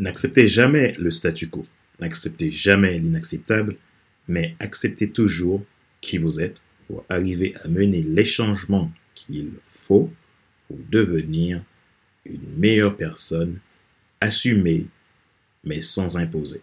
N'acceptez jamais le statu quo, n'acceptez jamais l'inacceptable, mais acceptez toujours qui vous êtes pour arriver à mener les changements qu'il faut pour devenir une meilleure personne, assumée, mais sans imposer.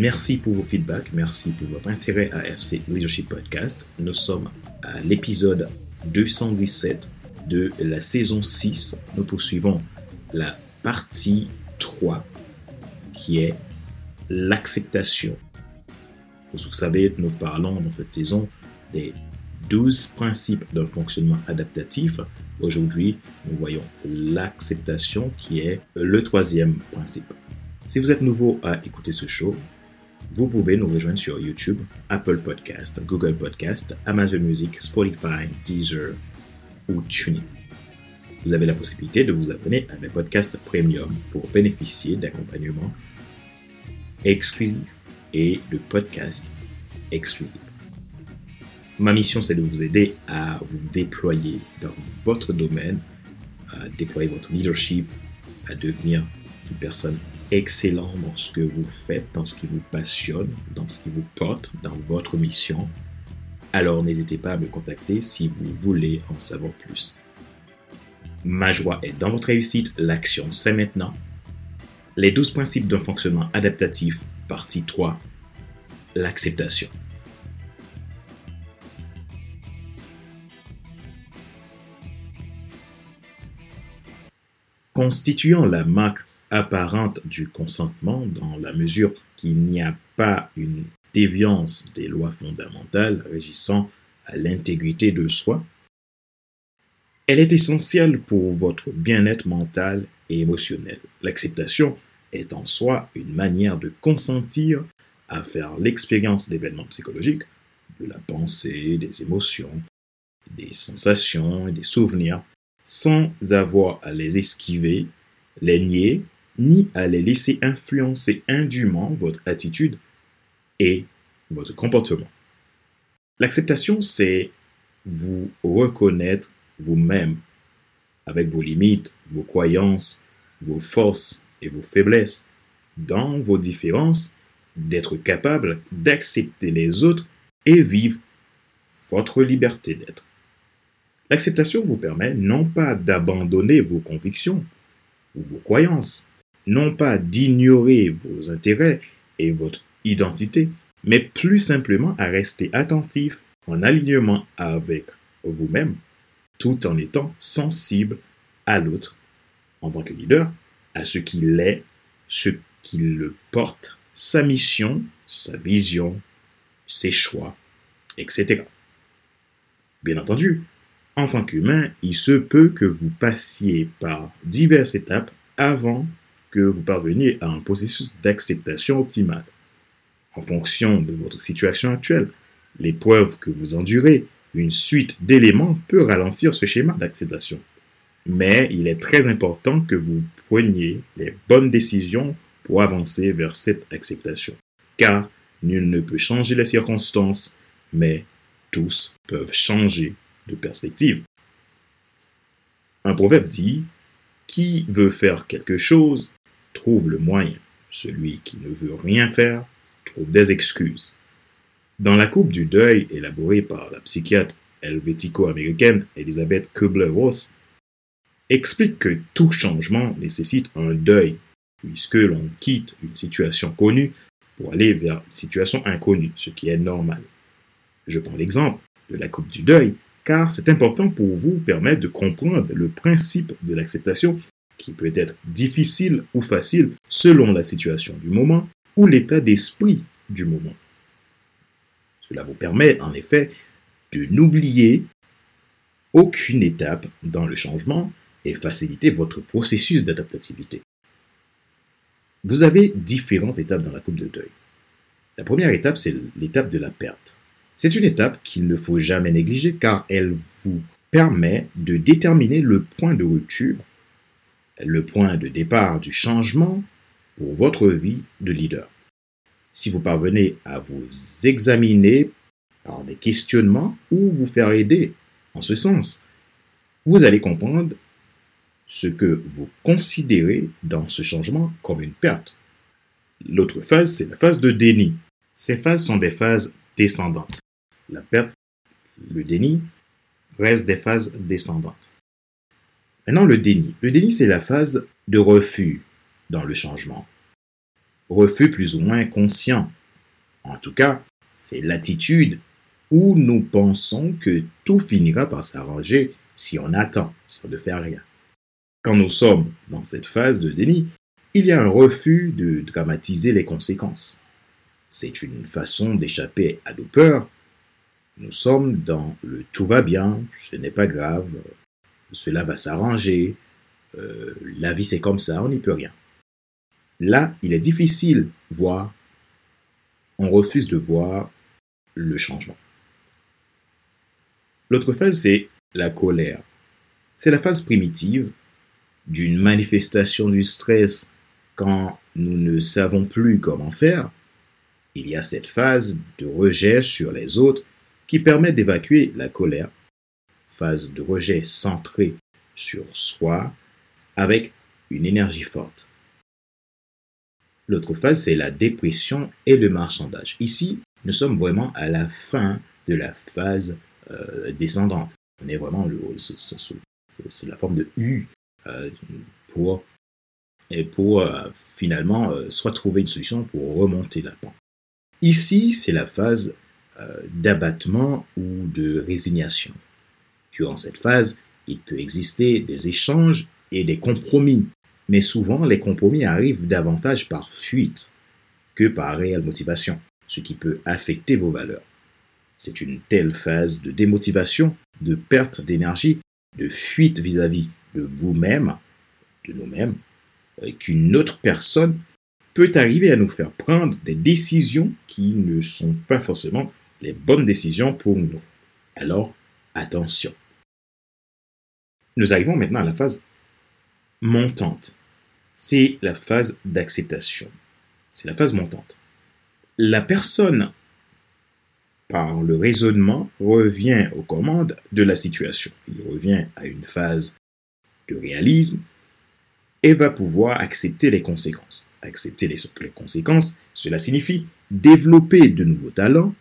Merci pour vos feedbacks, merci pour votre intérêt à FC Leadership Podcast. Nous sommes à l'épisode 217 de la saison 6. Nous poursuivons la partie 3 qui est l'acceptation. Vous savez, nous parlons dans cette saison des 12 principes d'un fonctionnement adaptatif. Aujourd'hui, nous voyons l'acceptation qui est le troisième principe. Si vous êtes nouveau à écouter ce show, vous pouvez nous rejoindre sur YouTube, Apple Podcast, Google Podcast, Amazon Music, Spotify, Deezer ou TuneIn. Vous avez la possibilité de vous abonner à mes podcasts premium pour bénéficier d'accompagnement exclusif et de podcasts exclusifs. Ma mission, c'est de vous aider à vous déployer dans votre domaine, à déployer votre leadership, à devenir une personne excellent dans ce que vous faites, dans ce qui vous passionne, dans ce qui vous porte, dans votre mission, alors n'hésitez pas à me contacter si vous voulez en savoir plus. Ma joie est dans votre réussite, l'action c'est maintenant. Les 12 principes d'un fonctionnement adaptatif, partie 3, l'acceptation. Constituant la marque apparente du consentement dans la mesure qu'il n'y a pas une déviance des lois fondamentales régissant l'intégrité de soi, elle est essentielle pour votre bien-être mental et émotionnel. L'acceptation est en soi une manière de consentir à faire l'expérience d'événements psychologiques, de la pensée, des émotions, des sensations et des souvenirs, sans avoir à les esquiver, les nier ni à les laisser influencer indûment votre attitude et votre comportement. L'acceptation, c'est vous reconnaître vous-même avec vos limites, vos croyances, vos forces et vos faiblesses, dans vos différences, d'être capable d'accepter les autres et vivre votre liberté d'être. L'acceptation vous permet non pas d'abandonner vos convictions ou vos croyances, non pas d'ignorer vos intérêts et votre identité, mais plus simplement à rester attentif en alignement avec vous-même, tout en étant sensible à l'autre en tant que leader, à ce qu'il est, ce qu'il le porte, sa mission, sa vision, ses choix, etc. Bien entendu, en tant qu'humain, il se peut que vous passiez par diverses étapes avant que vous parveniez à un processus d'acceptation optimale. En fonction de votre situation actuelle, l'épreuve que vous endurez, une suite d'éléments peut ralentir ce schéma d'acceptation. Mais il est très important que vous preniez les bonnes décisions pour avancer vers cette acceptation. Car nul ne peut changer les circonstances, mais tous peuvent changer de perspective. Un proverbe dit, Qui veut faire quelque chose trouve le moyen. Celui qui ne veut rien faire trouve des excuses. Dans la coupe du deuil élaborée par la psychiatre helvético-américaine Elizabeth Kubler-Ross, explique que tout changement nécessite un deuil, puisque l'on quitte une situation connue pour aller vers une situation inconnue, ce qui est normal. Je prends l'exemple de la coupe du deuil, car c'est important pour vous permettre de comprendre le principe de l'acceptation qui peut être difficile ou facile selon la situation du moment ou l'état d'esprit du moment. Cela vous permet en effet de n'oublier aucune étape dans le changement et faciliter votre processus d'adaptativité. Vous avez différentes étapes dans la coupe de deuil. La première étape, c'est l'étape de la perte. C'est une étape qu'il ne faut jamais négliger car elle vous permet de déterminer le point de rupture, le point de départ du changement pour votre vie de leader. Si vous parvenez à vous examiner par des questionnements ou vous faire aider en ce sens, vous allez comprendre ce que vous considérez dans ce changement comme une perte. L'autre phase, c'est la phase de déni. Ces phases sont des phases descendantes. La perte, le déni, restent des phases descendantes. Maintenant, le déni. Le déni, c'est la phase de refus dans le changement. Refus plus ou moins conscient. En tout cas, c'est l'attitude où nous pensons que tout finira par s'arranger si on attend, sans ne faire rien. Quand nous sommes dans cette phase de déni, il y a un refus de dramatiser les conséquences. C'est une façon d'échapper à nos peurs. Nous sommes dans le tout va bien, ce n'est pas grave, cela va s'arranger, euh, la vie c'est comme ça, on n'y peut rien. Là, il est difficile, voire on refuse de voir le changement. L'autre phase, c'est la colère. C'est la phase primitive d'une manifestation du stress quand nous ne savons plus comment faire, il y a cette phase de rejet sur les autres qui permet d'évacuer la colère, phase de rejet centrée sur soi avec une énergie forte. L'autre phase, c'est la dépression et le marchandage. Ici, nous sommes vraiment à la fin de la phase euh, descendante. On est vraiment, c'est la forme de U euh, pour, et pour euh, finalement soit trouver une solution pour remonter la pente. Ici, c'est la phase d'abattement ou de résignation. Durant cette phase, il peut exister des échanges et des compromis, mais souvent les compromis arrivent davantage par fuite que par réelle motivation, ce qui peut affecter vos valeurs. C'est une telle phase de démotivation, de perte d'énergie, de fuite vis-à-vis de vous-même, de nous-mêmes, euh, qu'une autre personne peut arriver à nous faire prendre des décisions qui ne sont pas forcément les bonnes décisions pour nous. Alors, attention. Nous arrivons maintenant à la phase montante. C'est la phase d'acceptation. C'est la phase montante. La personne, par le raisonnement, revient aux commandes de la situation. Il revient à une phase réalisme et va pouvoir accepter les conséquences. Accepter les, conséquences, cela signifie développer de nouveaux talents,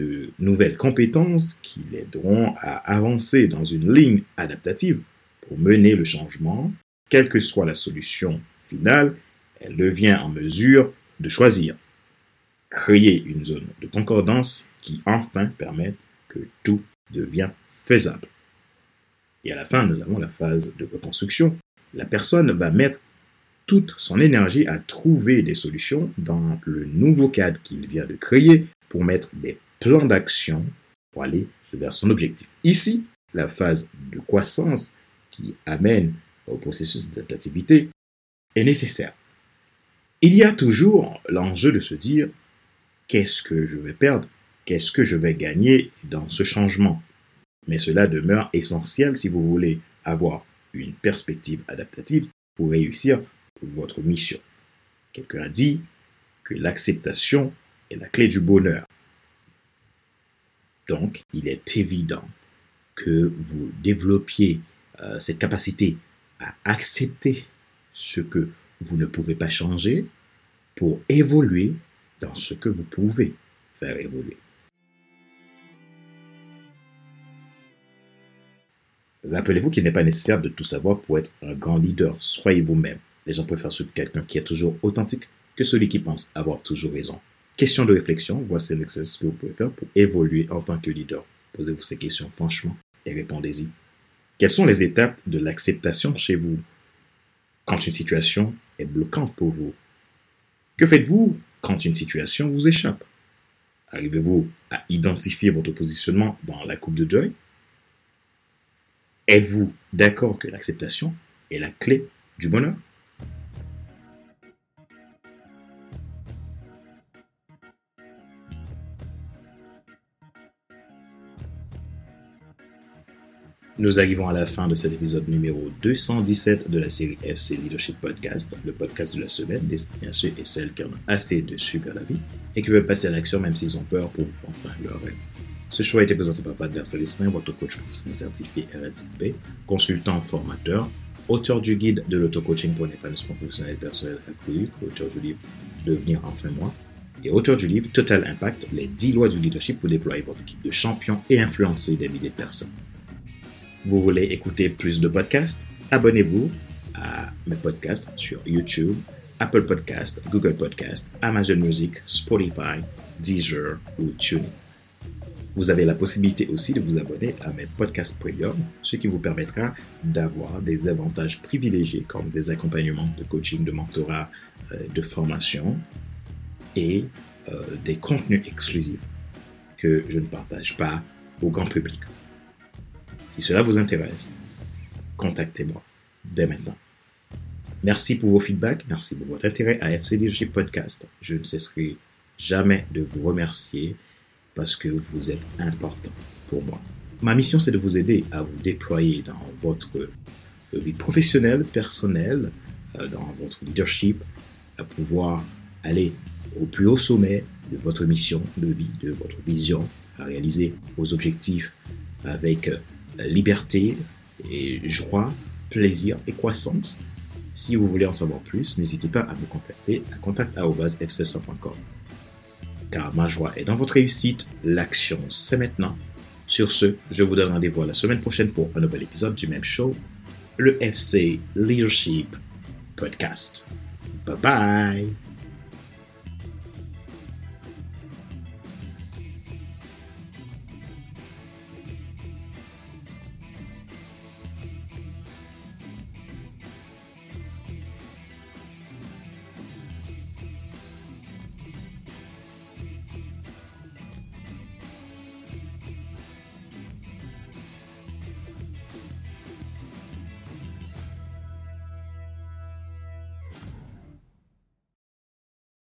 de nouvelles compétences qui l'aideront à avancer dans une ligne adaptative pour mener le changement, quelle que soit la solution finale, elle devient en mesure de choisir. Créer une zone de concordance qui enfin permette que tout devient faisable. Et à la fin, nous avons la phase de reconstruction. La personne va mettre toute son énergie à trouver des solutions dans le nouveau cadre qu'il vient de créer pour mettre des plans d'action pour aller vers son objectif. Ici, la phase de croissance qui amène au processus d'adaptativité est nécessaire. Il y a toujours l'enjeu de se dire qu'est-ce que je vais perdre, qu'est-ce que je vais gagner dans ce changement? Mais cela demeure essentiel si vous voulez avoir une perspective adaptative pour réussir votre mission. Quelqu'un a dit que l'acceptation est la clé du bonheur. Donc, il est évident que vous développiez euh, cette capacité à accepter ce que vous ne pouvez pas changer pour évoluer dans ce que vous pouvez faire évoluer. Rappelez-vous qu'il n'est pas nécessaire de tout savoir pour être un grand leader. Soyez vous-même. Les gens préfèrent suivre quelqu'un qui est toujours authentique que celui qui pense avoir toujours raison. Question de réflexion, voici l'exercice que vous pouvez faire pour évoluer en tant que leader. Posez-vous ces questions franchement et répondez-y. Quelles sont les étapes de l'acceptation chez vous quand une situation est bloquante pour vous? Que faites-vous quand une situation vous échappe? Arrivez-vous à identifier votre positionnement dans la coupe de deuil? Êtes-vous d'accord que l'acceptation est la clé du bonheur? Nous arrivons à la fin de cet épisode numéro 217 de la série FC Leadership Podcast, le podcast de la semaine destiné à ceux et celles qui en ont assez de subir la vie et qui veulent passer à l'action même s'ils ont peur pour enfin leur rêve. Ce choix a été présenté par Fadler Salestin, votre coach professionnel certifié RNCP, consultant formateur, auteur du guide de l'auto-coaching pour l'épanouissement professionnel personnel accru, auteur du livre Devenir enfin moi, et auteur du livre Total Impact, les 10 lois du leadership pour déployer votre équipe de champions et influencer des milliers de personnes. Vous voulez écouter plus de podcasts? Abonnez-vous à mes podcasts sur YouTube, Apple Podcasts, Google Podcasts, Amazon Music, Spotify, Deezer ou TuneIn. Vous avez la possibilité aussi de vous abonner à mes podcasts premium, ce qui vous permettra d'avoir des avantages privilégiés comme des accompagnements de coaching, de mentorat, euh, de formation et euh, des contenus exclusifs que je ne partage pas au grand public. Si cela vous intéresse, contactez-moi dès maintenant. Merci pour vos feedbacks, merci pour votre intérêt à FC Leadership Podcast. Je ne cesserai jamais de vous remercier parce que vous êtes important pour moi. Ma mission, c'est de vous aider à vous déployer dans votre vie professionnelle, personnelle, euh, dans votre leadership, à pouvoir aller au plus haut sommet de votre mission de vie, de votre vision, à réaliser vos objectifs avec liberté et joie, plaisir et croissance. Si vous voulez en savoir plus, n'hésitez pas à me contacter à contact.fc100.com. Car ma joie est dans votre réussite, l'action c'est maintenant. Sur ce, je vous donne rendez-vous la semaine prochaine pour un nouvel épisode du même show, le FC Leadership Podcast. Bye bye